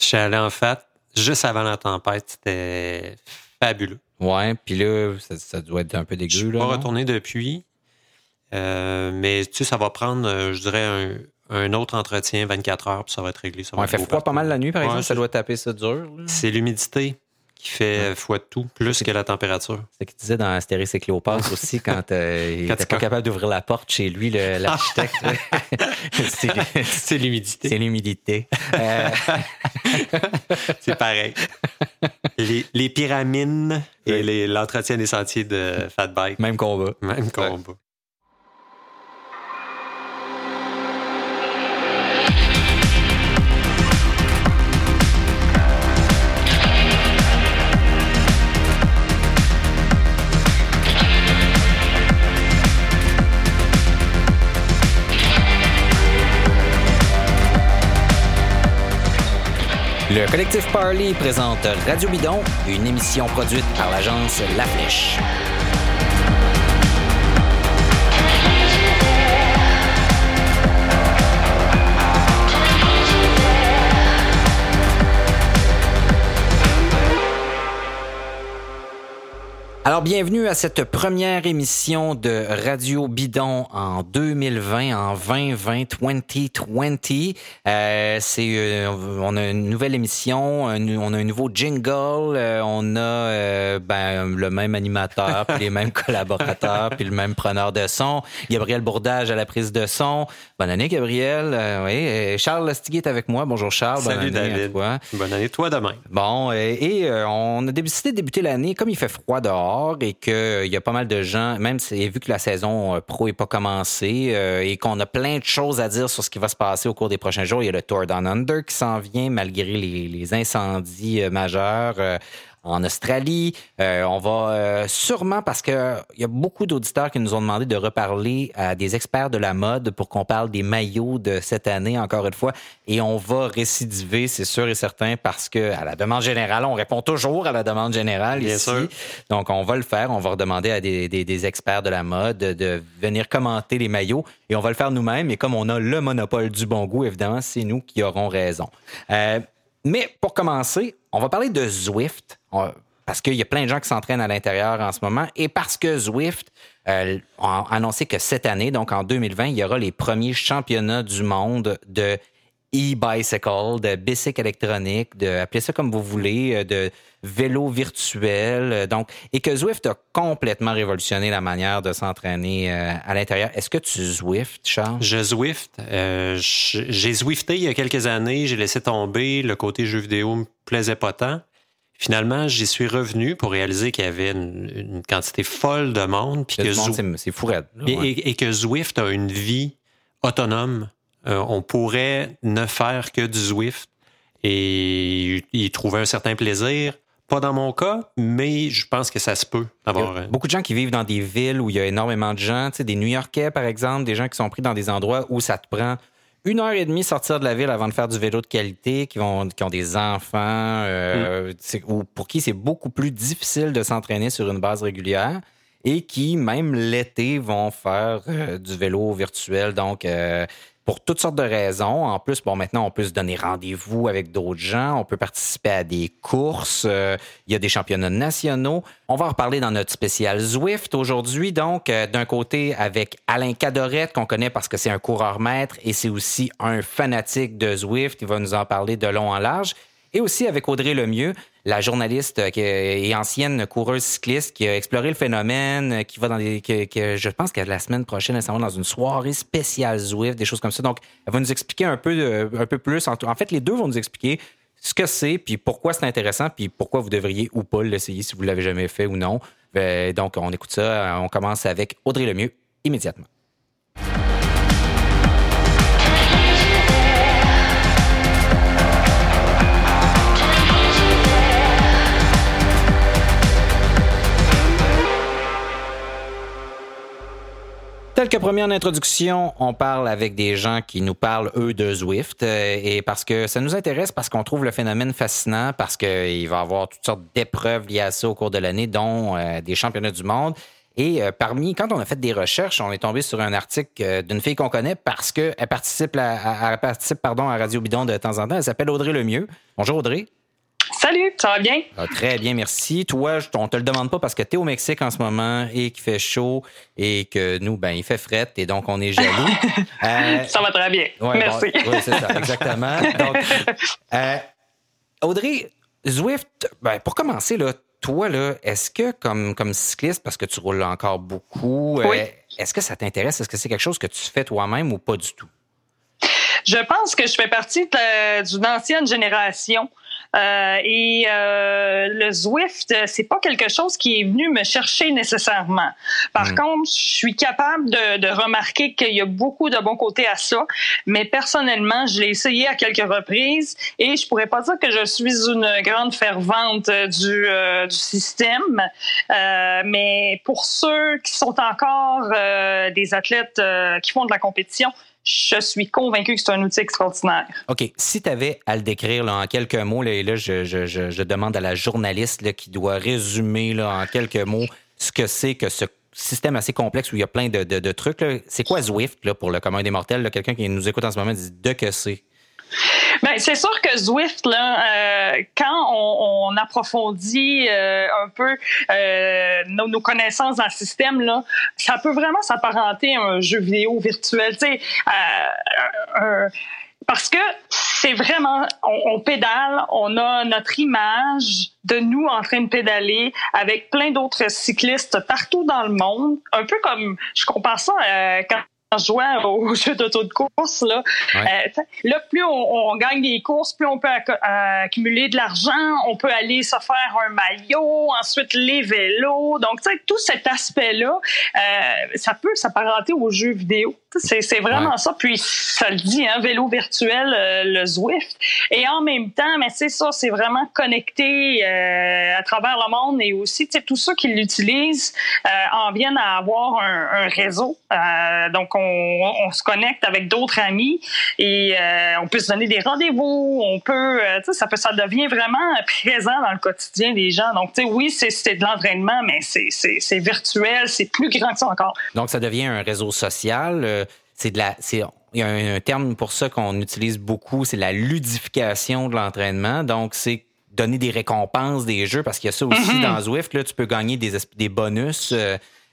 Je suis allé en fait juste avant la tempête. C'était fabuleux. Ouais, puis là, ça, ça doit être un peu Je dégueu. suis là, pas retourné depuis. Euh, mais tu sais, ça va prendre, euh, je dirais, un, un autre entretien 24 heures, puis ça va être réglé. Ça va Ouais, être fait pas mal la nuit, par Ouais, exemple. Ça doit taper ça dur. là. C'est l'humidité qui fait foi de tout, plus que la température. C'est ce qu'il disait dans Astérix et Cléopâtre aussi quand euh, il Quand était tu pas capable d'ouvrir la porte chez lui, l'architecte. c'est l'humidité. c'est l'humidité. Euh, C'est pareil. les, les pyramides et l'entretien des sentiers de fat bike, même combat. même combat. Le collectif Parley présente Radio Bidon, une émission produite par l'agence La Flèche. Alors, bienvenue à cette première émission de Radio Bidon en 2020, en 2020, 2020. Euh, c'est, euh, on a une nouvelle émission, un- on a un nouveau jingle, euh, on a euh, ben, le même animateur, puis les mêmes collaborateurs, puis le même preneur de son. Gabriel Bourdage à la prise de son. Bonne année, Gabriel. Euh, oui, et Charles Lastiguet est avec moi. Bonjour, Charles. Bonne Salut année à David. toi. Bonne année, toi demain. Bon, et, et, euh, on a décidé de débuter l'année comme il fait froid dehors et qu'il y a pas mal de gens, même si, vu que la saison euh, pro est pas commencée euh, et qu'on a plein de choses à dire sur ce qui va se passer au cours des prochains jours, il y a le Tour Down Under qui s'en vient malgré les, incendies euh, majeurs. En Australie. Euh, on va euh, sûrement, parce qu'il y a beaucoup d'auditeurs qui nous ont demandé de reparler à des experts de la mode pour qu'on parle des maillots de cette année, encore une fois. Et on va récidiver, c'est sûr et certain, parce que à la demande générale, on répond toujours à la demande générale Bien ici. sûr. Donc, on va le faire. On va redemander à des, des- des experts de la mode de venir commenter les maillots. Et on va le faire nous-mêmes. Et comme on a le monopole du bon goût, évidemment, c'est nous qui aurons raison. Euh, mais pour commencer, on va parler de Zwift. Parce qu'il y a plein de gens qui s'entraînent à l'intérieur en ce moment. Et parce que Zwift euh, a annoncé que cette année, donc en 2020, il y aura les premiers championnats du monde de e-bicycle, de bicycle électronique, de appelez ça comme vous voulez, euh, de vélo virtuel. euh, Donc, et que Zwift a complètement révolutionné la manière de s'entraîner euh, à l'intérieur. Est-ce que tu Zwift, Charles? Je Zwift. euh, j'ai Zwifté il y a quelques années. J'ai laissé tomber. Le côté jeu vidéo me plaisait pas tant. Finalement, j'y suis revenu pour réaliser qu'il y avait une, une quantité folle de monde. Puis que c'est- fou raide, là, et, ouais. et- et que Zwift a une vie autonome. Euh, on pourrait ne faire que du Zwift et y trouver un certain plaisir. Pas dans mon cas, mais je pense que ça se peut Il y d'avoir. a euh, beaucoup de gens qui vivent dans des villes où il y a énormément de gens, tu sais, des New-Yorkais, par exemple, des gens qui sont pris dans des endroits où ça te prend une heure et demie sortir de la ville avant de faire du vélo de qualité, qui, vont, qui ont des enfants, euh, sais, ou pour qui c'est beaucoup plus difficile de s'entraîner sur une base régulière et qui, même l'été, vont faire euh, du vélo virtuel. Donc, euh, pour toutes sortes de raisons. En plus, bon, maintenant, on peut se donner rendez-vous avec d'autres gens. On peut participer à des courses. Euh, il y a des championnats nationaux. On va en reparler dans notre spécial Zwift aujourd'hui. Donc, euh, d'un côté, avec Alain Cadorette, qu'on connaît parce que c'est un coureur maître et c'est aussi un fanatique de Zwift. Il va nous en parler de long en large. Et aussi avec Audrey Lemieux, la journaliste euh, et ancienne coureuse cycliste qui a exploré le phénomène, euh, qui va dans des. je pense que la semaine prochaine, elle s'en dans une soirée spéciale Zwift, des choses comme ça. Donc, elle va nous expliquer un peu, de- un peu plus. En, fait, les deux vont nous expliquer ce que c'est, puis pourquoi c'est intéressant, puis pourquoi vous devriez ou pas l'essayer si vous l'avez jamais fait ou non. Euh, donc, on écoute ça. On commence avec Audrey Lemieux immédiatement. Tel que première introduction, on parle avec des gens qui nous parlent, eux, de Zwift. euh, et parce que ça nous intéresse, parce qu'on trouve le phénomène fascinant, parce qu'il va y avoir toutes sortes d'épreuves liées à ça au cours de l'année, dont euh, des championnats du monde. Et euh, parmi, quand on a fait des recherches, on est tombé sur un article euh, d'une fille qu'on connaît parce qu'elle participe, à, participe à Radio Bidon de temps en temps. Elle s'appelle Audrey Lemieux. Bonjour Audrey. Salut, ça va bien? Ah, très bien, merci. Toi, on te le demande pas parce que tu es au Mexique en ce moment et qu'il fait chaud et que nous, ben, il fait fret et donc on est jaloux. Euh, ça va très bien. merci. oui, c'est ça, exactement. Donc, Audrey, Zwift, ben, pour commencer, là, toi, là, est-ce que comme, comme cycliste, parce que tu roules encore beaucoup, euh, est-ce que ça t'intéresse? Est-ce que c'est quelque chose que tu fais toi-même ou pas du tout? Je pense que je fais partie d'une ancienne génération euh, et euh, le Zwift, c'est pas quelque chose qui est venu me chercher nécessairement. Par hmm. contre, je suis capable de, de remarquer qu'il y a beaucoup de bons côtés à ça, mais personnellement, je l'ai essayé à quelques reprises et je pourrais pas dire que je suis une grande fervente du, euh, du système, euh, mais pour ceux qui sont encore euh, des athlètes qui font de la compétition, je suis convaincu que c'est un outil extraordinaire. OK. Si tu avais à le décrire en quelques mots, là, et là, je, je, je, demande à la journaliste là, qui doit résumer là, en quelques mots ce que c'est que ce système assez complexe où il y a plein de, de, de trucs. C'est quoi Zwift là, pour le commun des mortels? Quelqu'un qui nous écoute en ce moment dit de que c'est? Ben, c'est sûr que Zwift, là, euh, quand on, on approfondit euh, un peu euh, nos, nos, connaissances dans le système, là, ça peut vraiment s'apparenter à un jeu vidéo virtuel. Tu sais, parce que c'est vraiment, on, on, pédale, on a notre image de nous en train de pédaler avec plein d'autres cyclistes partout dans le monde, un peu comme, je compare ça quand en jouant au jeu d'auto de course, là, euh, là plus on, on, gagne des courses, plus on peut accumuler de l'argent, on peut aller se faire un maillot, ensuite les vélos. Donc, tout cet aspect-là, euh, ça peut s'apparenter aux jeux vidéo. C'est vraiment ça. Puis, ça le dit, hein, vélo virtuel, euh, le Zwift. Et en même temps, mais c'est ça, c'est vraiment connecté à travers le monde et aussi, tous ceux qui l'utilisent en viennent à avoir un, un réseau. donc, on, se connecte avec d'autres amis et euh, on peut se donner des rendez-vous. On peut, euh, ça peut, ça devient vraiment présent dans le quotidien des gens. Donc, tu sais, oui, c'est de l'entraînement, mais c'est virtuel, c'est plus grand que ça encore. Donc, ça devient un réseau social. Euh, c'est de la, il y a un, terme pour ça qu'on utilise beaucoup, c'est la ludification de l'entraînement. Donc, c'est donner des récompenses des jeux parce qu'il y a ça aussi mm-hmm. dans Zwift. Là, tu peux gagner des, des bonus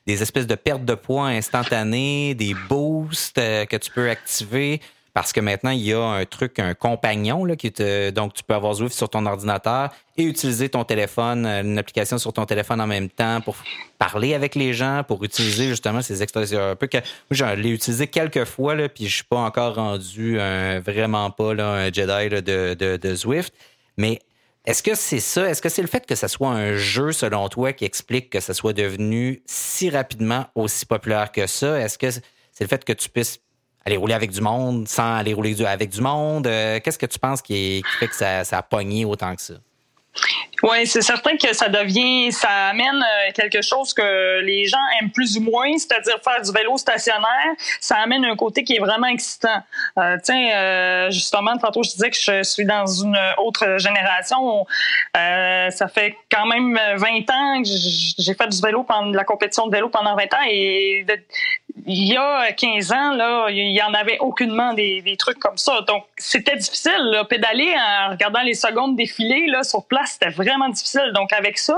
des espèces de pertes de poids instantanées, des boosts euh, que tu peux activer. Parce que maintenant, il y a un truc, un compagnon, là, qui te, donc tu peux avoir Zwift sur ton ordinateur et utiliser ton téléphone, euh, une application sur ton téléphone en même temps pour parler avec les gens, pour utiliser justement ces expressions. Un que, moi, je l'ai utilisé quelques fois, puis je suis pas encore rendu vraiment pas un Jedi de, de, de Zwift. Mais est-ce que c'est ça? Est-ce que c'est le fait que ce soit un jeu, selon toi, qui explique que ça soit devenu si rapidement aussi populaire que ça? Est-ce que c'est le fait que tu puisses aller rouler avec du monde sans aller rouler avec du monde? Euh, qu'est-ce que tu penses qui, fait que ça, ça a pogné autant que ça? Oui, c'est certain que ça devient, ça amène euh, quelque chose que les gens aiment plus ou moins, c'est-à-dire faire du vélo stationnaire. Ça amène un côté qui est vraiment excitant. Euh, tiens, euh, justement, tantôt je disais que je suis dans une autre génération. Euh, ça fait quand même 20 ans que j'ai fait du vélo pendant la compétition de vélo pendant 20 ans et il y a 15 ans, là, il y en avait aucunement des, des trucs comme ça. Donc, c'était difficile. Là, pédaler en regardant les secondes défiler là, sur place, c'était vraiment difficile. Donc, avec ça,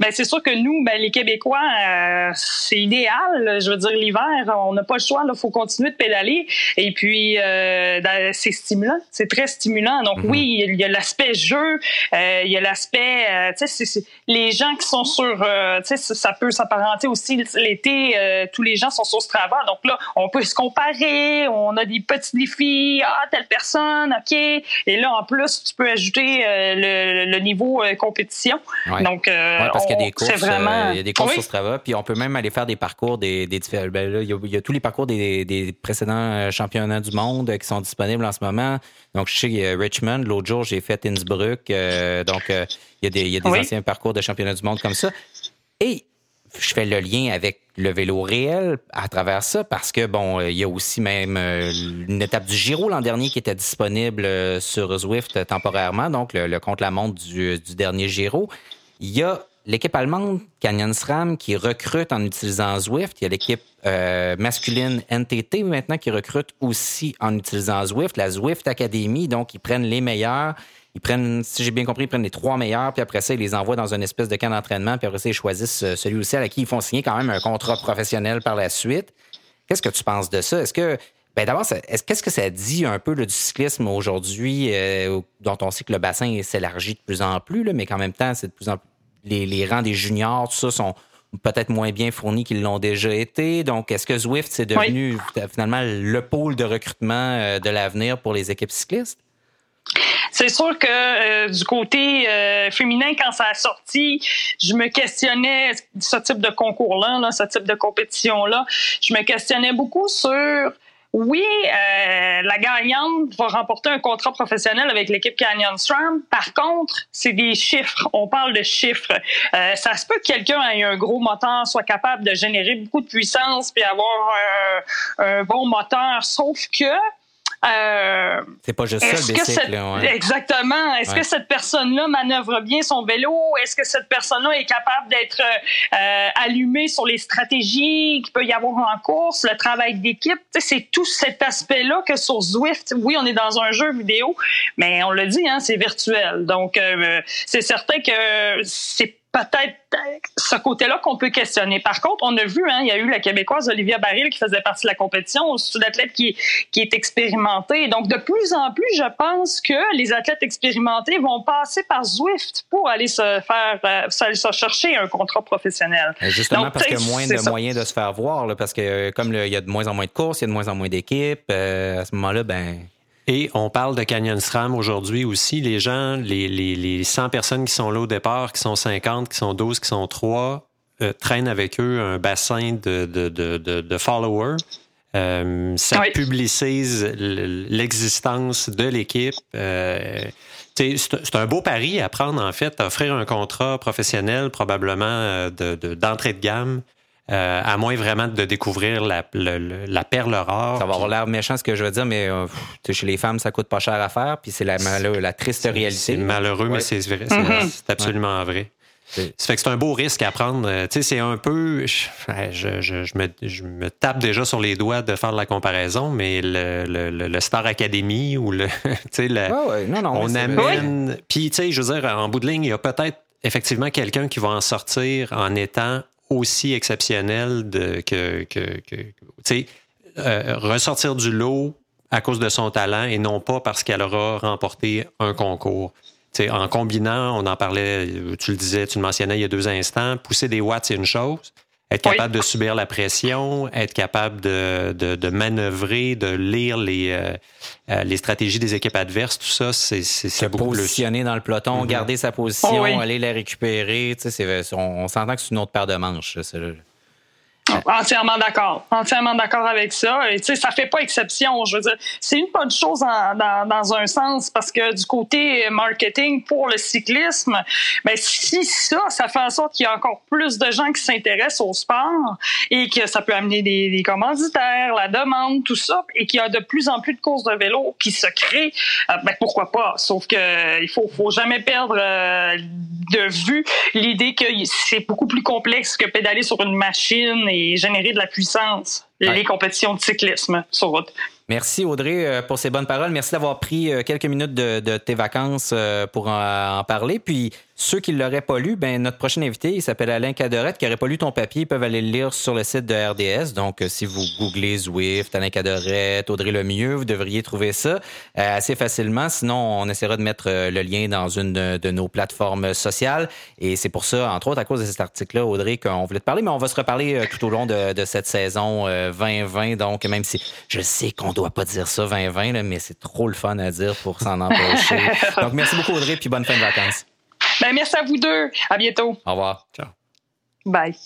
ben, c'est sûr que nous, ben, les Québécois, euh, c'est idéal. Je veux dire, l'hiver, on n'a pas le choix. Il faut continuer de pédaler. Et puis, euh, c'est stimulant. C'est très stimulant. Donc, mm-hmm. oui, il y a l'aspect jeu. Euh, il y a l'aspect... Euh, tu sais, les gens qui sont sur... Euh, tu sais, ça peut s'apparenter aussi l'été. tous les gens sont sur donc là, on peut se comparer, on a des petits défis, ah, telle personne, OK. Et là, en plus, tu peux ajouter euh, le, niveau euh, compétition. Donc, euh, parce qu'il y a des courses, il y a des courses sur Strava, puis on peut même aller faire des parcours des, des différents. Ben là, il, y a, tous les parcours des, précédents championnats du monde qui sont disponibles en ce moment. Donc, je sais Richmond, l'autre jour, j'ai fait Innsbruck. donc, il y a des, il y a des anciens parcours de championnat du monde comme ça. Et je fais le lien avec le vélo réel à travers ça parce que bon, il y a aussi même euh, une étape du Giro l'an dernier qui était disponible euh, sur Zwift temporairement, donc le, le compte-la-montre du, du, dernier Giro. Il y a l'équipe allemande Canyon SRAM qui recrute en utilisant Zwift. Il y a l'équipe euh, masculine NTT maintenant qui recrute aussi en utilisant Zwift, la Zwift Academy. Donc, ils prennent les meilleurs. Ils prennent, si j'ai bien compris, ils prennent les trois meilleurs, puis après ça, ils les envoient dans une espèce de camp d'entraînement, puis après ça, ils choisissent euh, celui aussi à qui ils font signer quand même un contrat professionnel par la suite. Qu'est-ce que tu penses de ça? Est-ce que ben d'abord, qu'est-ce que ça dit un peu du cyclisme aujourd'hui, euh, dont on sait que le bassin s'élargit de plus en plus, mais qu'en même temps, c'est de plus en plus les, rangs des juniors, tout ça sont peut-être moins bien fournis qu'ils l'ont déjà été. Donc, est-ce que Zwift c'est devenu finalement le pôle de recrutement euh, de l'avenir pour les équipes cyclistes? C'est sûr que euh, du côté féminin, quand ça a sorti, je me questionnais ce type de concours-là, là, ce type de compétition-là. Je me questionnais beaucoup sur oui, euh, la gagnante va remporter un contrat professionnel avec l'équipe Canyon Stram. Par contre, c'est des chiffres. On parle de chiffres. Euh, ça se peut que quelqu'un ait un gros moteur, soit capable de générer beaucoup de puissance puis avoir un bon moteur. Sauf que euh, c'est pas juste ça le bicycle. Exactement. Est-ce que cette personne-là manœuvre bien son vélo? Est-ce que cette personne-là est capable d'être euh, allumée sur les stratégies qu'il peut y avoir en course, le travail d'équipe? C'est tout cet aspect-là que sur Zwift, oui, on est dans un jeu vidéo, mais on le dit, hein, c'est virtuel. Donc, euh, c'est certain que c'est peut-être ce côté-là qu'on peut questionner. Par contre, on a vu, hein, il y a eu la Québécoise Olivia Baril qui faisait partie de la compétition, c'est une athlète qui, qui est expérimentée. Donc, de plus en plus, je pense que les athlètes expérimentés vont passer par Zwift pour aller se faire, euh, se chercher un contrat professionnel. Justement parce qu'il y a moins de moyens de se faire voir, parce que comme il y a de moins en moins de courses, il y a de moins en moins d'équipes, euh, à ce moment-là, ben et on parle de Canyon SRAM aujourd'hui aussi. Les gens, les, les, les 100 personnes qui sont là au départ, qui sont 50, qui sont 12, qui sont 3, euh, traînent avec eux un bassin de, de, de, de, followers. Euh, ça publicise l'existence de l'équipe. Euh, c'est un beau pari à prendre, en fait, offrir un contrat professionnel, probablement euh, d'entrée de, de gamme euh, à moins vraiment de découvrir la, la perle rare. Ça va avoir l'air méchant ce que je veux dire, mais euh, chez les femmes, ça coûte pas cher à faire, puis c'est la, la triste réalité. C'est malheureux, mais c'est vrai, c'est mm-hmm. absolument vrai. Ça fait que c'est un beau risque à prendre. Euh, tu sais, c'est un peu. Je, je, je, me, je, me, tape déjà sur les doigts de faire la comparaison, mais le, le, Star Academy ou le. Tu sais, non, non, on amène. Puis, tu sais, je veux dire, en bout de ligne, il y a peut-être effectivement quelqu'un qui va en sortir en étant aussi exceptionnel que, euh, ressortir du lot à cause de son talent et non pas parce qu'elle aura remporté un concours. sais, en combinant, on en parlait, tu le disais, tu le mentionnais il y a deux instants, pousser des watts, c'est une chose. Être capable de subir la pression, être capable de, de, de manœuvrer, de lire les, euh, euh, les stratégies des équipes adverses, tout ça, c'est beaucoup positionner dans le peloton, mm-hmm. garder sa position, aller la récupérer. On, on s'entend que c'est une autre paire de manches. Entièrement d'accord. Entièrement d'accord avec ça. Et tu sais, ça fait pas exception. Je veux dire, c'est une bonne chose dans, un sens parce que du côté marketing pour le cyclisme, ben si ça, ça fait en sorte qu'il y a encore plus de gens qui s'intéressent au sport et que ça peut amener des, commanditaires, la demande, tout ça, et qu'il y a de plus en plus de courses de vélo qui se créent, euh, ben pourquoi pas? Sauf que il faut, faut jamais perdre euh, de vue l'idée que c'est beaucoup plus complexe que pédaler sur une machine et générer de la puissance, les compétitions de cyclisme sur route. Merci Audrey euh, pour ces bonnes paroles. Merci d'avoir pris euh, quelques minutes de, tes vacances euh, pour en, parler. Puis ceux qui ne l'auraient pas lu, ben, notre prochain invité, il s'appelle Alain Cadorette, qui n'aurait pas lu ton papier, peuvent aller le lire sur le site de RDS. Donc, si vous googlez Zwift, Alain Cadorette, Audrey Lemieux, vous devriez trouver ça assez facilement. Sinon, on essaiera de mettre le lien dans une de, nos plateformes sociales. Et c'est pour ça, entre autres, à cause de cet article-là, Audrey, qu'on voulait te parler, mais on va se reparler tout au long de, cette saison 2020. Donc, même si je sais qu'on doit dois pas dire ça 2020, mais c'est trop le fun à dire pour s'en empêcher. Donc, merci beaucoup, Audrey, puis bonne fin de vacances. Ben, merci à vous deux. À bientôt. Au revoir. Ciao. Bye.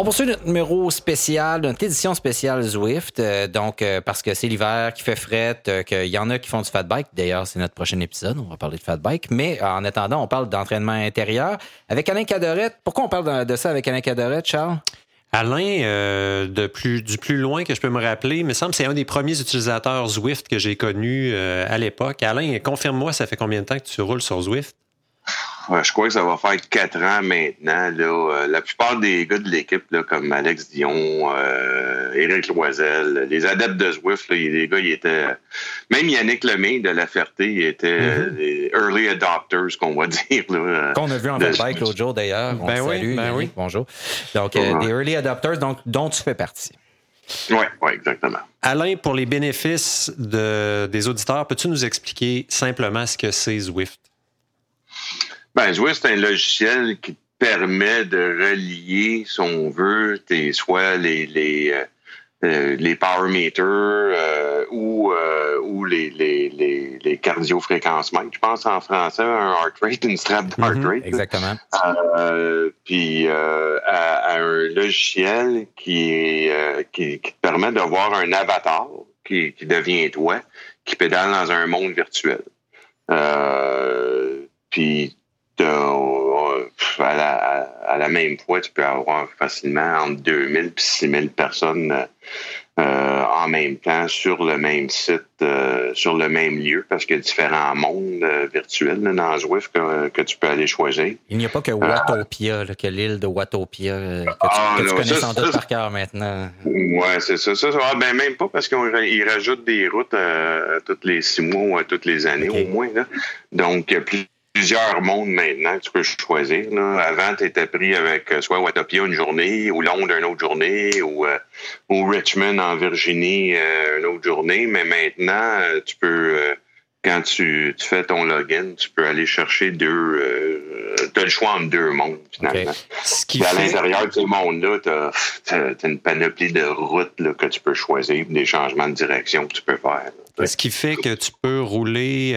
On poursuit notre numéro spécial, notre édition spéciale Zwift. Euh, donc, euh, parce que c'est l'hiver qui fait fret, euh, qu'il y en a qui font du fat bike. D'ailleurs, c'est notre prochain épisode. On va parler de fat bike. Mais en attendant, on parle d'entraînement intérieur avec Alain Cadorette. Pourquoi on parle de, ça avec Alain Cadorette, Charles? Alain, de plus, du plus loin que je peux me rappeler, il me semble que c'est un des premiers utilisateurs Zwift que j'ai connu à l'époque. Alain, confirme-moi, ça fait combien de temps que tu roules sur Zwift? Je crois que ça va faire quatre ans maintenant. Là. Euh, la plupart des gars de l'équipe, comme Alex Dion, euh, Éric Loisel, les adeptes de Zwift, les gars, ils étaient. Même Yannick Lemay de La Ferté, il était mm-hmm. des early adopters, qu'on va dire. Qu'on a vu en bike l'autre jour d'ailleurs. Ben oui, ben oui. Bonjour. Donc, euh, des early adopters donc, dont tu fais partie. Oui, ouais, exactement. Alain, pour les bénéfices de, des auditeurs, peux-tu nous expliquer simplement ce que c'est Zwift? Ben, Zwift, c'est un logiciel qui permet de relier, si on veut, tes, soit les, les, euh, euh les power meters euh, ou, euh, ou les, les, les, les cardio-fréquencements, je pense en français, un heart rate, une strap de heart mhm, rate. exactement. puis à, un logiciel qui, est, qui, qui, te permet d'avoir un avatar qui, qui devient toi, qui pédale dans un monde virtuel. puis à la, à, la, même fois, tu peux avoir facilement entre 2000 et 6000 personnes euh, en même temps sur le même site, euh, sur le même lieu, parce qu'il y a différents mondes euh, virtuels dans Zwift que, que, tu peux aller choisir. Il n'y a pas que Watopia, que l'île de Watopia, que tu, ah, connais sans doute par cœur maintenant. Oui, c'est ça. ça, ah, ben, même pas parce qu'ils rajoutent des routes à, tous les six mois ou à toutes les années au moins. Donc, plus plusieurs mondes maintenant que tu peux choisir. Avant, tu étais pris avec euh, soit Watopia une journée, ou Londres une autre journée, ou, euh, ou Richmond en Virginie euh, une autre journée. Mais maintenant, tu peux, quand tu, tu, fais ton login, tu peux aller chercher deux. tu as le choix entre deux mondes, finalement. À l'intérieur de ces mondes-là, tu as, une panoplie de routes là, que tu peux choisir, des changements de direction que tu peux faire. Ce qui fait que tu peux rouler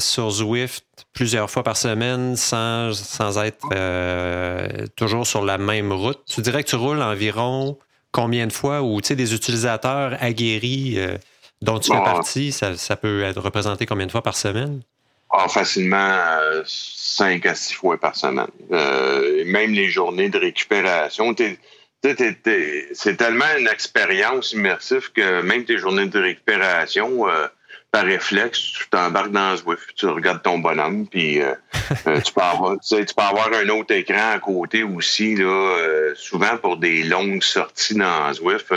sur Zwift plusieurs fois par semaine sans, sans être euh, toujours sur la même route. Tu dirais que tu roules environ combien de fois? Ou des utilisateurs aguerris euh, dont tu fais partie, ça, peut être représenté combien de fois par semaine? Ah, facilement 5 euh, à 6 fois par semaine. même les journées de récupération. c'est tellement une expérience immersive que même tes journées de récupération, par réflexe, tu t'embarques dans Zwift, tu regardes ton bonhomme, puis euh, euh, tu, peux avoir, tu, peux avoir un autre écran à côté aussi, là, euh, souvent pour des longues sorties dans Zwift.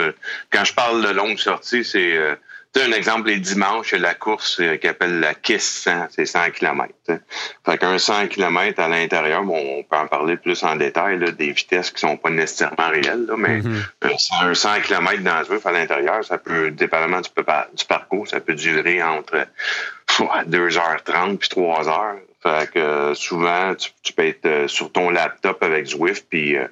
quand je parle de longues sorties, c'est tu un exemple, les dimanches, la course euh, qui appelle la KISS 100, c'est 100 km. Fait qu'un 100 km à l'intérieur, bon, on peut en parler plus en détail, là, des vitesses qui sont pas nécessairement réelles, là, mais mm-hmm. un 100 km dans ce à l'intérieur, ça peut, dépendamment du, du parcours, ça peut durer entre 2h30 puis 3h. Fait que euh, souvent, tu, peux être euh, sur ton laptop avec Zwift puis euh,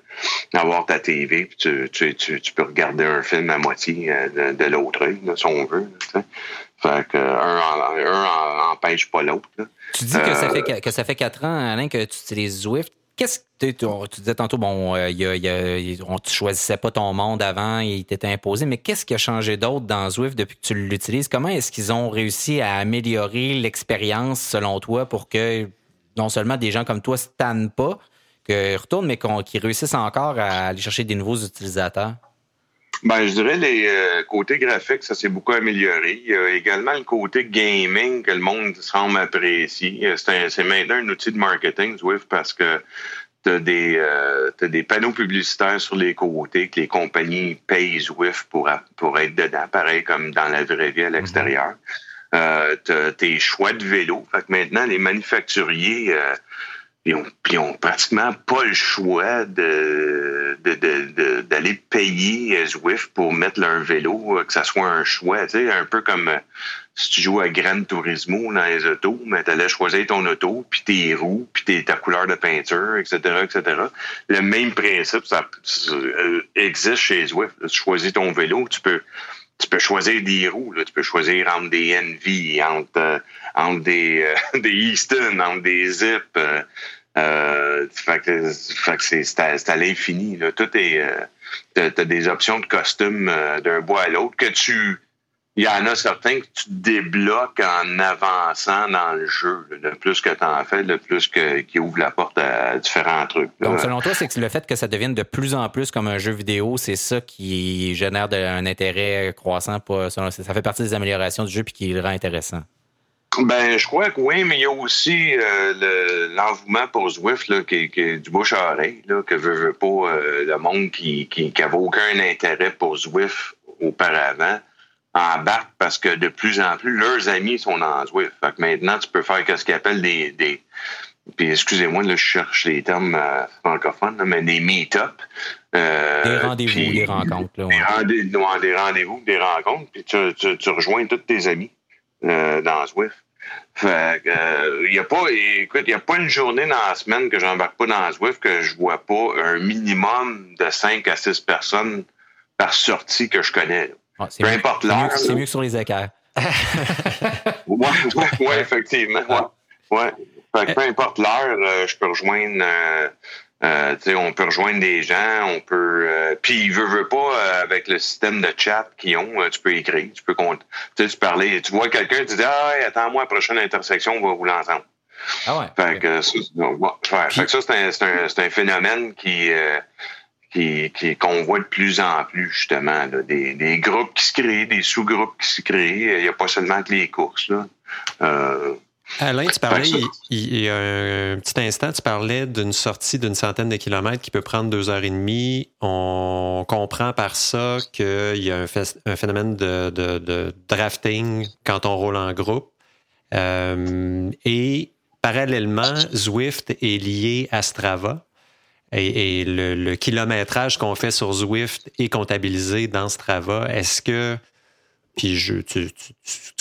avoir ta TV, puis tu, tu, tu, peux regarder un film à moitié de, l'autre œil, si on veut. Fait que un, empêche pas l'autre. Tu dis que, ça fait, que ça fait quatre ans, Alain, que tu utilises Zwift. Qu'est-ce que tu disais tantôt, bon, euh, on, tu choisissais pas ton monde avant, il t'était imposé, mais qu'est-ce qui a changé d'autre dans Zwift depuis que tu l'utilises? Comment est-ce qu'ils ont réussi à améliorer l'expérience selon toi pour que non seulement des gens comme toi se tannent pas, qu'ils retournent, mais qu'ils réussissent encore à aller chercher des nouveaux utilisateurs? Ben, je dirais les euh, côtés graphiques, ça s'est beaucoup amélioré. Il y a également le côté gaming que le monde semble apprécier. Euh, c'est maintenant un outil de marketing, Zwift, parce que tu as, euh, des panneaux publicitaires sur les côtés que les compagnies payent Zwift pour, pour être dedans, pareil comme dans la vraie vie à l'extérieur. Euh, tu tes choix de vélo. Fait que maintenant, les manufacturiers ils ont, pratiquement pas le choix de, d'aller payer Zwift pour mettre leur vélo, euh, que ça soit un choix, tu sais, un peu comme euh, si tu joues à Gran Turismo dans les autos, mais tu allais choisir ton auto, puis tes roues, puis ta couleur de peinture, etc., etc. Le même principe ça, euh, existe chez Zwift. Tu choisis ton vélo, tu peux tu peux choisir des roues, là. tu peux choisir entre des Envy, entre, entre des, des Easton, entre des Zip, euh, fait que, c'est à, l'infini. Tout est. Euh, t'as des options de costume euh, d'un bois à l'autre que tu. Il y en a certains que tu débloques en avançant dans le jeu. Le plus que tu en fais, le plus que, qui ouvre la porte à différents trucs. Donc, selon toi, c'est le fait que ça devienne de plus en plus comme un jeu vidéo, c'est ça qui génère un intérêt croissant. Pour, ça fait partie des améliorations du jeu puis qui le rend intéressant? Ben, je crois que oui, mais il y a aussi euh, l'envouement pour Zwift là, qui, est du bouche à oreille, là, que veut, veut pas euh, le monde qui, qui, qui avait aucun intérêt pour Zwift auparavant embarque parce que de plus en plus, leurs amis sont dans Zwift. Fait que maintenant, tu peux faire ce qu'ils appellent des, des puis excusez-moi, là, je cherche les termes euh, francophones, mais des meet-up. Euh, des rendez-vous, des rencontres. Là, ouais. Des rendez-vous, des rencontres, puis tu, tu, tu rejoins tous tes amis. Euh, dans Zwift. Fait euh, il y a pas, écoute, il y a pas une journée dans la semaine que j'embarque pas dans Zwift que je vois pas un minimum de 5 à 6 personnes par sortie que je connais. peu importe l'heure. C'est mieux que sur les équerres. ouais, ouais, ouais, effectivement. Ouais. ouais. Fait que peu importe l'heure, euh, je peux rejoindre euh, on peut rejoindre des gens, on peut. Euh, puis il veut, veut pas euh, avec le système de chat qu'ils ont, tu peux écrire, tu peux tu parler, tu vois quelqu'un, tu dis ah attends-moi, prochaine intersection, on va rouler ensemble. Ah ouais. Fait que, fait que ça c'est un, un, un, phénomène qui qui, qui qu'on voit de plus en plus justement là, des, des groupes qui se créent, des sous-groupes qui se créent. Il n'y a pas seulement que les courses là. Alain, tu parlais il, y a un petit instant, tu parlais d'une sortie d'une centaine de kilomètres qui peut prendre deux heures et demie. On comprend par ça qu'il y a un, phénomène de, drafting quand on roule en groupe. Euh, et parallèlement, Zwift est lié à Strava. Et, le, kilométrage qu'on fait sur Zwift est comptabilisé dans Strava. Est-ce que puis tu,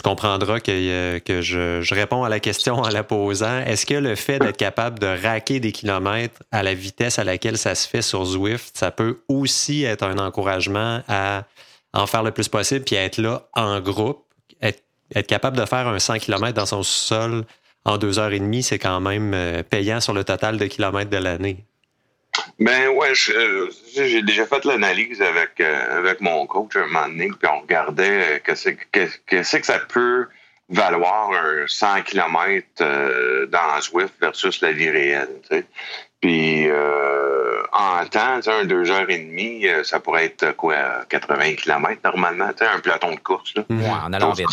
comprendras que, euh, je, réponds à la question en la posant. Est-ce que le fait d'être capable de raquer des kilomètres à la vitesse à laquelle ça se fait sur Zwift, ça peut aussi être un encouragement à en faire le plus possible puis être là en groupe, être, capable de faire un 100 km dans son sol en deux heures et demie, c'est quand même euh, payant sur le total de kilomètres de l'année. Ben ouais, euh, j'ai déjà fait l'analyse avec euh, avec mon coach un moment donné, puis on regardait euh, que c'est que, que, que ça peut valoir un 100 km dans Zwift versus la vie réelle. Puis en temps, un deux heures et demie, ça pourrait être quoi, 80 km normalement, un peloton de course. Là. Ouais, en allant vite,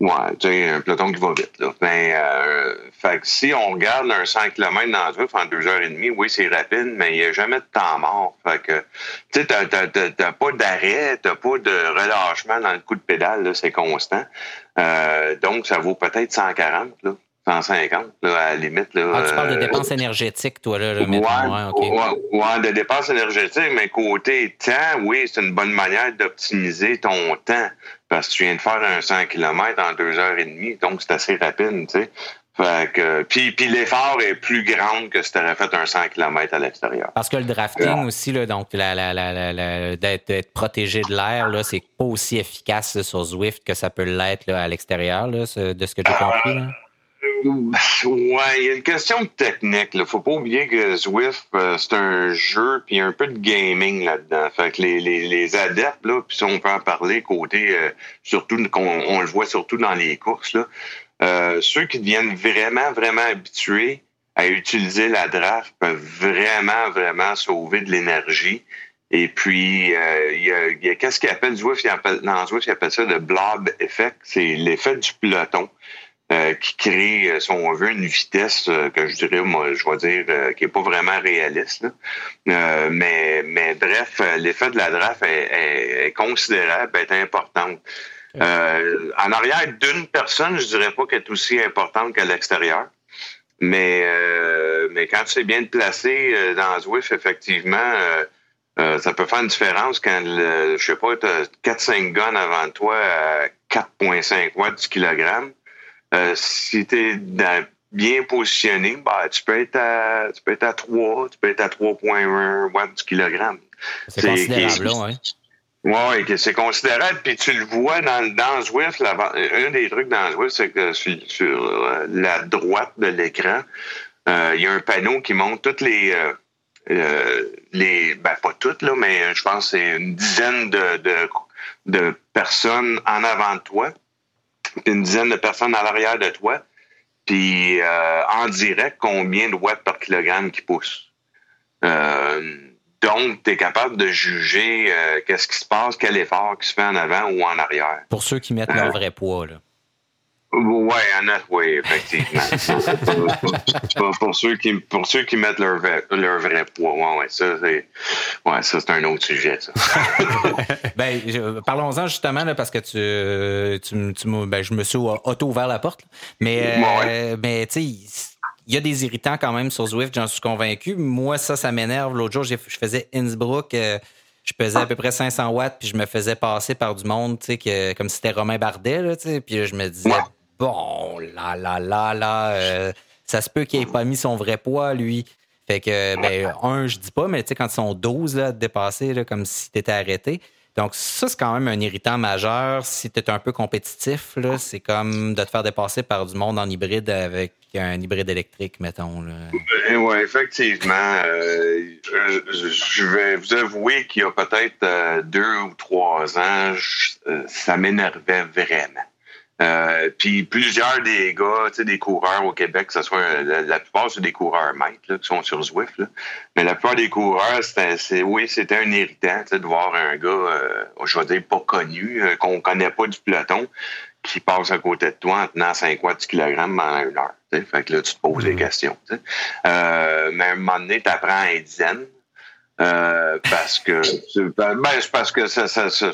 Ouais, tu sais, un peloton qui va vite. Là. Ben, euh, fait que si on regarde un 100 km dans le en deux heures et demie, oui, c'est rapide, mais il n'y a jamais de temps mort. Fait que, tu sais, t'as, t'as, pas d'arrêt, t'as pas de relâchement dans le coup de pédale, c'est constant. Euh, donc, ça vaut peut-être 140, là. 150, là, à la limite. Là, ah, tu parles de euh, dépenses énergétiques, toi, là, le ouais, ouais, ouais, de dépenses énergétiques, mais côté temps, oui, c'est une bonne manière d'optimiser ton temps. Parce que tu viens de faire un 100 km en deux heures et demie, donc c'est assez rapide, tu sais. Fait que, puis, puis l'effort est plus grand que si tu aurais fait un 100 km à l'extérieur. Parce que le drafting aussi, là, donc la, la, la, d'être, protégé de l'air, là, c'est pas aussi efficace sur Zwift que ça peut l'être à l'extérieur, là, de ce que j'ai compris. Là. Ouais, il y a une question technique. Il faut pas oublier que Zwift, euh, c'est un jeu puis un peu de gaming là-dedans. Fait que les, les, les adeptes, là, puis si on peut en parler côté, euh, surtout on, le voit surtout dans les courses, là, euh, ceux qui deviennent vraiment, vraiment habitués à utiliser la draft peuvent vraiment, vraiment sauver de l'énergie. Et puis, il y a, y a qu'est-ce qu'il appelle Zwift? Il dans Zwift, il appelle ça le blob effect. C'est l'effet du peloton. Euh, qui crée, euh, si on veut, une vitesse euh, que je dirais, moi, je vais dire, qui est pas vraiment réaliste. mais, mais bref, l'effet de la draft est, est, considérable, est importante. en arrière d'une personne, je dirais pas qu'elle est aussi importante qu'à l'extérieur. Mais, mais quand tu es bien placé dans Zwift, effectivement, ça peut faire une différence quand, le, je sais pas, tu as 4-5 guns avant toi à 4,5 watts du kilogramme. Euh, si tu es bien positionné, bah, tu, peux être à, tu peux être à 3, tu peux être à 3,1 watts du kilogramme. C'est considérable, oui. Oui, c'est considérable. Puis tu le vois dans, dans Zwift, un des trucs dans Zwift, c'est que sur, euh, la droite de l'écran, il y a un panneau qui montre toutes les les ben pas toutes là, mais je pense que c'est une dizaine de, de, de personnes en avant de toi, une dizaine de personnes à l'arrière de toi, puis euh, en direct, combien de watts par kilogramme qui pousse. Euh, donc, tu es capable de juger euh, qu'est-ce qui se passe, quel effort qui se fait en avant ou en arrière. Pour ceux qui mettent leur vrai poids, là. Oui, oui, effectivement. pour, ceux qui, pour ceux qui mettent leur, leur vrai poids, ouais, ouais, ça, c'est ouais, ça, c'est un autre sujet, ça. ben, parlons-en justement, là, parce que tu, tu, tu ben, je me suis auto-ouvert la porte. Mais, euh, mais tu sais, il y a des irritants quand même sur Zwift, j'en suis convaincu. Moi, ça, ça m'énerve. L'autre jour, je faisais Innsbruck. Euh, je pesais à peu près 500 watts, puis je me faisais passer par du monde, tu sais, que, comme si c'était Romain Bardet, là, tu sais, puis je me disais, bon, là, là, là, là, euh, ça se peut qu'il n'ait pas mis son vrai poids, lui. Fait que, ben, un, je dis pas, mais tu sais, quand ils sont 12 là, de dépasser, là, comme si tu étais arrêté. Donc, ça, c'est quand même un irritant majeur. Si tu es un peu compétitif, là, c'est comme de te faire dépasser par du monde en hybride avec un hybride électrique, mettons. Euh, oui, effectivement. Euh, je vais vous avouer qu'il y a peut-être deux ou trois ans, ça m'énervait vraiment. Euh, puis plusieurs des gars, tu sais, des coureurs au Québec, que ce soit la, plupart c'est des coureurs maîtres là, qui sont sur Zwift, là. mais la plupart des coureurs, c'est oui, c'était un irritant de voir un gars, euh, je vais dire pas connu, euh, qu'on connaît pas du peloton, qui passe à côté de toi en tenant 50 kg pendant une heure. Fait que là, tu te poses des mm-hmm. questions. Euh, mais à un moment donné, tu apprends à être zen. parce que ben, c'est parce que ça, ça, ça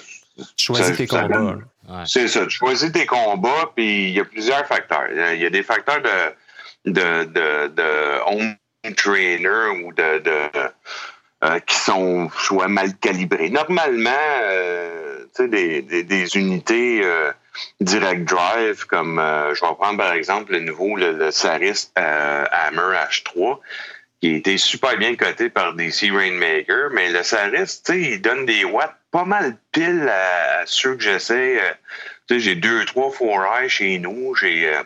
Choisis tes combats. C'est ça. Tu choisis tes combats, puis il y a plusieurs facteurs. Il y a des facteurs de, de, de, home trainer ou de, euh, qui sont soit mal calibrés. Normalement, euh, tu sais, des, des, unités euh, direct drive, comme je vais prendre par exemple le nouveau, le, Saris Hammer H3, qui a été super bien coté par Sea Rainmaker, mais le Saris, tu sais, il donne des watts pas mal pile à, ceux que j'essaie. Euh, j'ai deux, trois four chez nous. J'ai euh,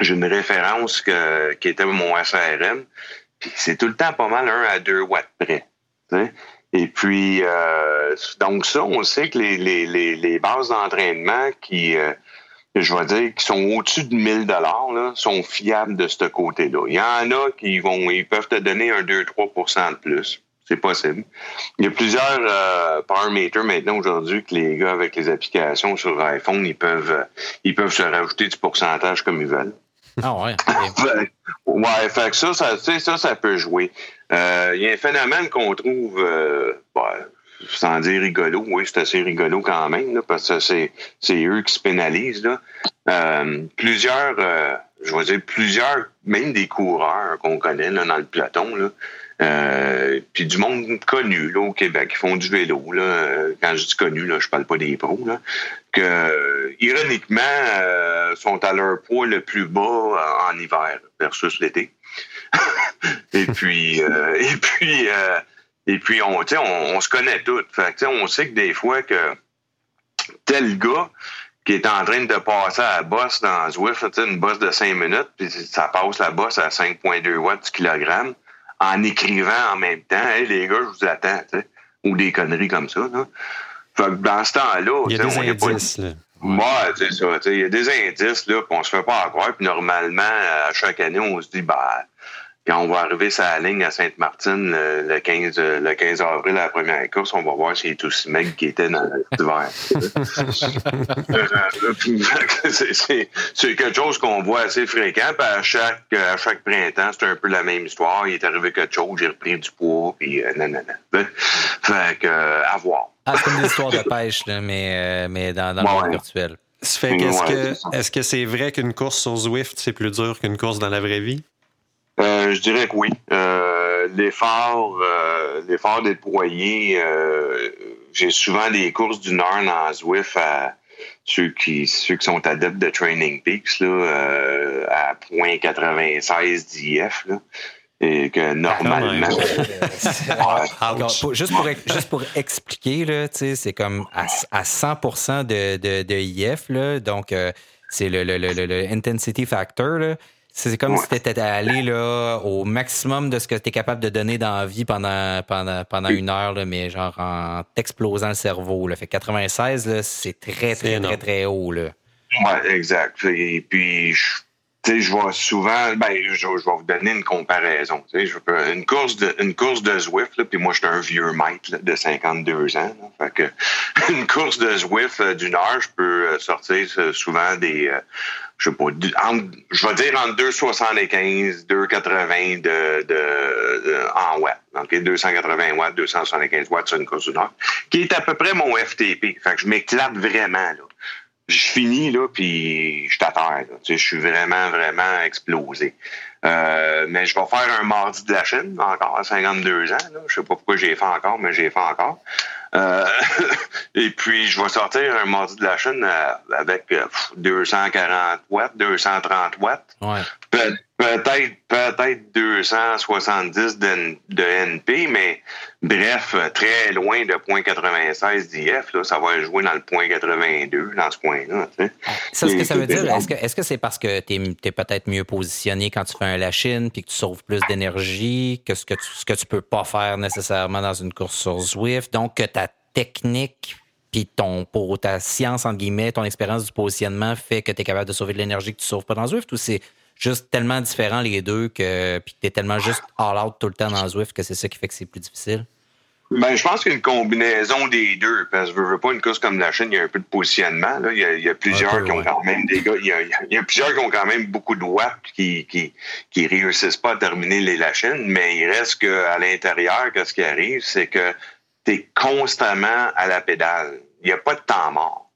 une référence qui était mon SRM. Puis c'est tout le temps pas mal un à deux watts près. Et puis, euh, donc ça, on sait que les, les, les, bases d'entraînement qui, je dire, qui sont au-dessus de 1000 dollars, sont fiables de ce côté-là. Il y en a qui vont, ils peuvent te donner un 2-3% de plus. C'est possible. Il y a plusieurs euh, maintenant aujourd'hui que les gars avec les applications sur iPhone, ils peuvent euh, ils peuvent se rajouter du pourcentage comme ils veulent. Ah ouais. ouais, fait que ça, ça, ça, ça peut jouer. Euh, il y a un phénomène qu'on trouve euh, bah, sans dire rigolo, oui, c'est assez rigolo quand même, parce que c'est, c'est eux qui se pénalisent. Là. Euh, plusieurs, je vais dire plusieurs, même des coureurs qu'on connaît là, dans le peloton, là, euh, puis du monde connu là, au Québec, qui font du vélo. Là. Quand je dis connu, là, je parle pas des pros. Là, que, ironiquement, euh, sont à leur poids le plus bas en hiver versus l'été. et puis, euh, et puis, et puis, on, on, on se connaît tous. Fait on sait que des fois que tel gars qui est en train de passer à la bosse dans Zwift, une bosse de 5 minutes, puis ça passe la bosse à 5,2 watts du kilogramme en écrivant en même temps, hey, les gars, je vous attends, ou des conneries comme ça. Là. Fait que dans ce temps-là, il y a des indices. Là. Ouais, c'est ça. Il y a des indices là qu'on se fait pas croire. Puis normalement, à chaque année, on se dit, bah, quand on va arriver sur la ligne à Sainte-Martine le, 15, le 15 avril à la première course, on va voir s'il est aussi mec qui était dans l'hiver. c'est quelque chose qu'on voit assez fréquent. Puis à chaque, à chaque printemps, c'est un peu la même histoire. Il est arrivé quelque chose, j'ai repris du poids, puis euh, non, Fait que, euh, à voir. Ah, c'est une histoire de pêche, là, mais, euh, mais dans, dans le monde virtuel. Fait est-ce que c'est -ce vrai qu'une course sur Zwift, c'est plus dur qu'une course dans la vraie vie? Euh, je dirais que oui. Euh, l'effort, euh, l'effort déployé, j'ai souvent des courses d'une heure dans Zwift à ceux qui, ceux qui sont adeptes de Training Peaks là, à 0.96 d'IF. Et que normalement. juste, pour, juste pour expliquer, là, c'est comme à, à 100 de, de, de, IF, là, donc c'est le, le, le, le, intensity factor. Là, C'est comme si tu étais allé là, au maximum de ce que tu es capable de donner dans la vie pendant, pendant, pendant une heure, là, mais genre en t'explosant le cerveau. Là. Fait 96, c'est très, très, très, très, haut. Là. Ouais, exact. Et puis, je sais, je vois souvent, ben, je, vais vous donner une comparaison. Je, une course de, une course de Zwift, puis moi, je suis un vieux maître de 52 ans. fait que, une course de Zwift euh, d'une heure, je peux euh, sortir euh, souvent des, je sais pas, je vais dire entre 2,75, 2,80 de, de, en watts. Donc, 280 watts, 275 watts sur une course d'une heure, qui est à peu près mon FTP. Fait que je m'éclate vraiment, là je finis là, puis je t'attends. Tu sais, je suis vraiment, vraiment explosé. Euh, mais je vais faire un mardi de la Chine encore à 52 ans. Là. Je sais pas pourquoi j'ai fait encore, mais j'ai fait encore. Euh, et puis je vais sortir un mardi de la Chine euh, avec 240 watts, 230 watts. Ouais. Peut-être peut-être 270 de, de, NP, mais bref, très loin de 0.96 d'IF. Là, ça va jouer dans le 0.82 dans ce point-là. Ça, ce que ça veut dire, est-ce que c'est parce que tu es, peut-être mieux positionné quand tu fais un lachine puis que tu sauves plus d'énergie que ce que tu, ce que tu peux pas faire nécessairement dans une course sur Zwift, donc que ta technique puis ton pour ta science entre guillemets, ton expérience du positionnement fait que tu es capable de sauver de l'énergie que tu sauves pas dans Zwift ou c'est juste tellement différent les deux que puis tu es tellement juste all out tout le temps dans Zwift que c'est ça qui fait que c'est plus difficile? Ben, je pense qu'il y a une combinaison des deux, parce que je veux pas une course comme la Chine, il y a un peu de positionnement. Là. Il, y a, plusieurs qui ont quand même des gars, il y, a, plusieurs qui ont quand même beaucoup de watts qui, qui, qui réussissent pas à terminer les lachines, mais il reste qu'à l'intérieur, ce qui arrive, c'est que tu es constamment à la pédale. Il n'y a pas de temps mort.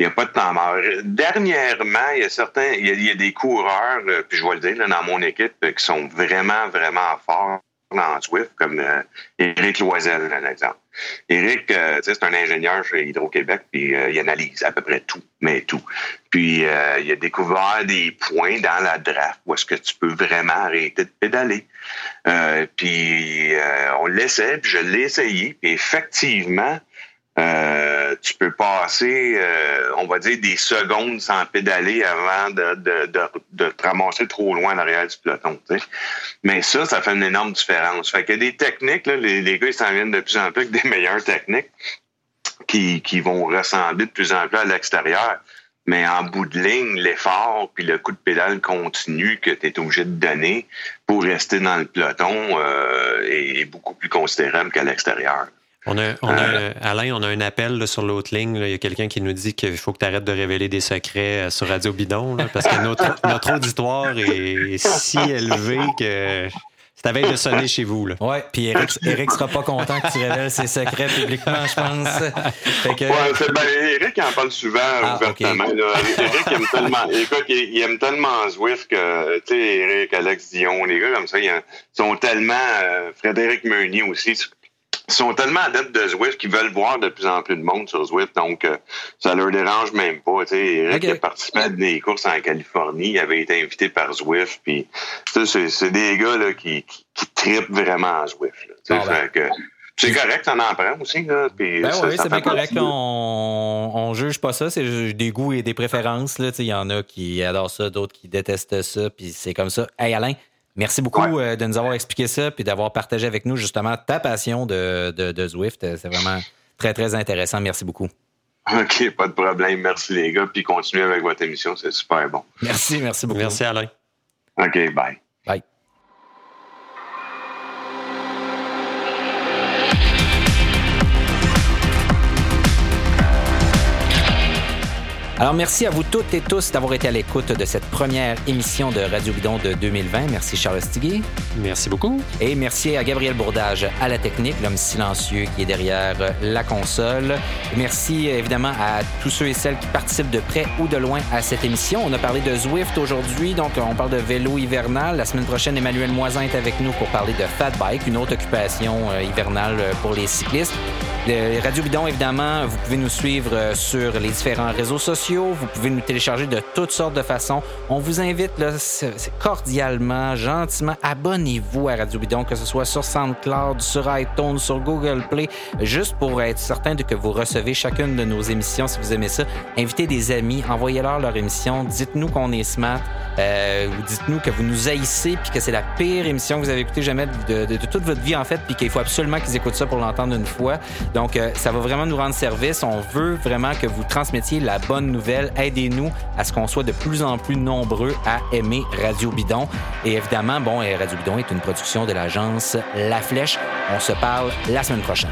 Il n'y a pas de temps mort. Dernièrement, il y a certains, il y a, des coureurs, euh, puis je vais le dire, dans mon équipe, euh, qui sont vraiment, vraiment forts dans Swift, comme euh, Éric Loisel, un exemple. Éric, c'est un ingénieur chez Hydro-Québec, puis il analyse à peu près tout, mais tout. Puis il a découvert des points dans la draft où est-ce que tu peux vraiment arrêter de pédaler. puis on l'essaie, puis je l'ai essayé, puis effectivement, euh, tu peux passer, euh, on va dire, des secondes sans pédaler avant de, te ramasser trop loin derrière du peloton. Mais ça, ça fait une énorme différence. Fait a des techniques, les, gars, ils s'en viennent de plus en plus avec des meilleures techniques qui, qui vont ressembler de plus en plus à l'extérieur. Mais en bout de ligne, l'effort puis le coup de pédale continu que tu es obligé de donner pour rester dans le peloton euh, est beaucoup plus considérable qu'à l'extérieur. On a, on a, euh. Alain, on a un appel sur l'autre ligne. Il y a quelqu'un qui nous dit qu'il faut que tu arrêtes de révéler des secrets euh, sur Radio Bidon, parce que notre, notre auditoire est si élevé que c'est à veille de sonner chez vous. Là. Ouais, puis Eric, Eric sera pas content que tu révèles ses secrets publiquement, je pense. Fait que... ouais, ben, Eric en parle souvent ah, ouvertement. Eric aime tellement, écoute, il, aime tellement Zwift que, tu sais, Eric, Alex Dion, les gars comme ça, ils sont tellement, euh, Frédéric Meunier aussi, sont tellement adeptes de Zwift qu'ils veulent voir de plus en plus de monde sur Zwift, donc euh, ça leur dérange même pas. Tu sais, Eric a participé à des courses en Californie, il avait été invité par Zwift, puis c'est des gars là, qui, qui, qui tripent vraiment à Zwift. Là, ah, ben. c'est correct, on en prend aussi. Là, puis ben oui, c'est bien correct. on, on juge pas ça. C'est des goûts et des préférences. Il y en a qui adorent ça, d'autres qui détestent ça. Puis c'est comme ça. Hey Alain, Merci beaucoup euh, de nous avoir expliqué ça puis d'avoir partagé avec nous justement ta passion de, de, Zwift. C'est vraiment très, très intéressant. Merci beaucoup. OK, pas de problème. Merci les gars. Puis continuez avec votre émission. C'est super bon. Merci, merci beaucoup. Merci Alain. OK, bye. Bye. Alors, merci à vous toutes et tous d'avoir été à l'écoute de cette première émission de Radio Bidon de 2020. Merci Charles Stigui. Merci beaucoup. Et merci à Gabriel Bourdage à la technique, l'homme silencieux qui est derrière la console. Merci évidemment à tous ceux et celles qui participent de près ou de loin à cette émission. On a parlé de Zwift aujourd'hui, donc on parle de vélo hivernal. La semaine prochaine, Emmanuel Moisin est avec nous pour parler de Fat Bike, une autre occupation euh, hivernale pour les cyclistes. Radio Bidon, évidemment, vous pouvez nous suivre euh, sur les différents réseaux sociaux. Vous pouvez nous télécharger de toutes sortes de façons. On vous invite là, cordialement, gentiment, abonnez-vous à Radio Bidon, que ce soit sur SoundCloud, sur iTunes, sur Google Play, juste pour être certain de que vous recevez chacune de nos émissions si vous aimez ça. Invitez des amis, envoyez-leur leur émission, dites-nous qu'on est smart. Euh, dites-nous que vous nous haïssez puis que c'est la pire émission que vous avez écoutée jamais de, toute votre vie, en fait, puis qu'il faut absolument qu'ils écoutent ça pour l'entendre une fois. Donc, euh, ça va vraiment nous rendre service. On veut vraiment que vous transmettiez la bonne nouvelle. Aidez-nous à ce qu'on soit de plus en plus nombreux à aimer Radio Bidon. Et évidemment, bon, Radio Bidon est une production de l'agence La Flèche. On se parle la semaine prochaine.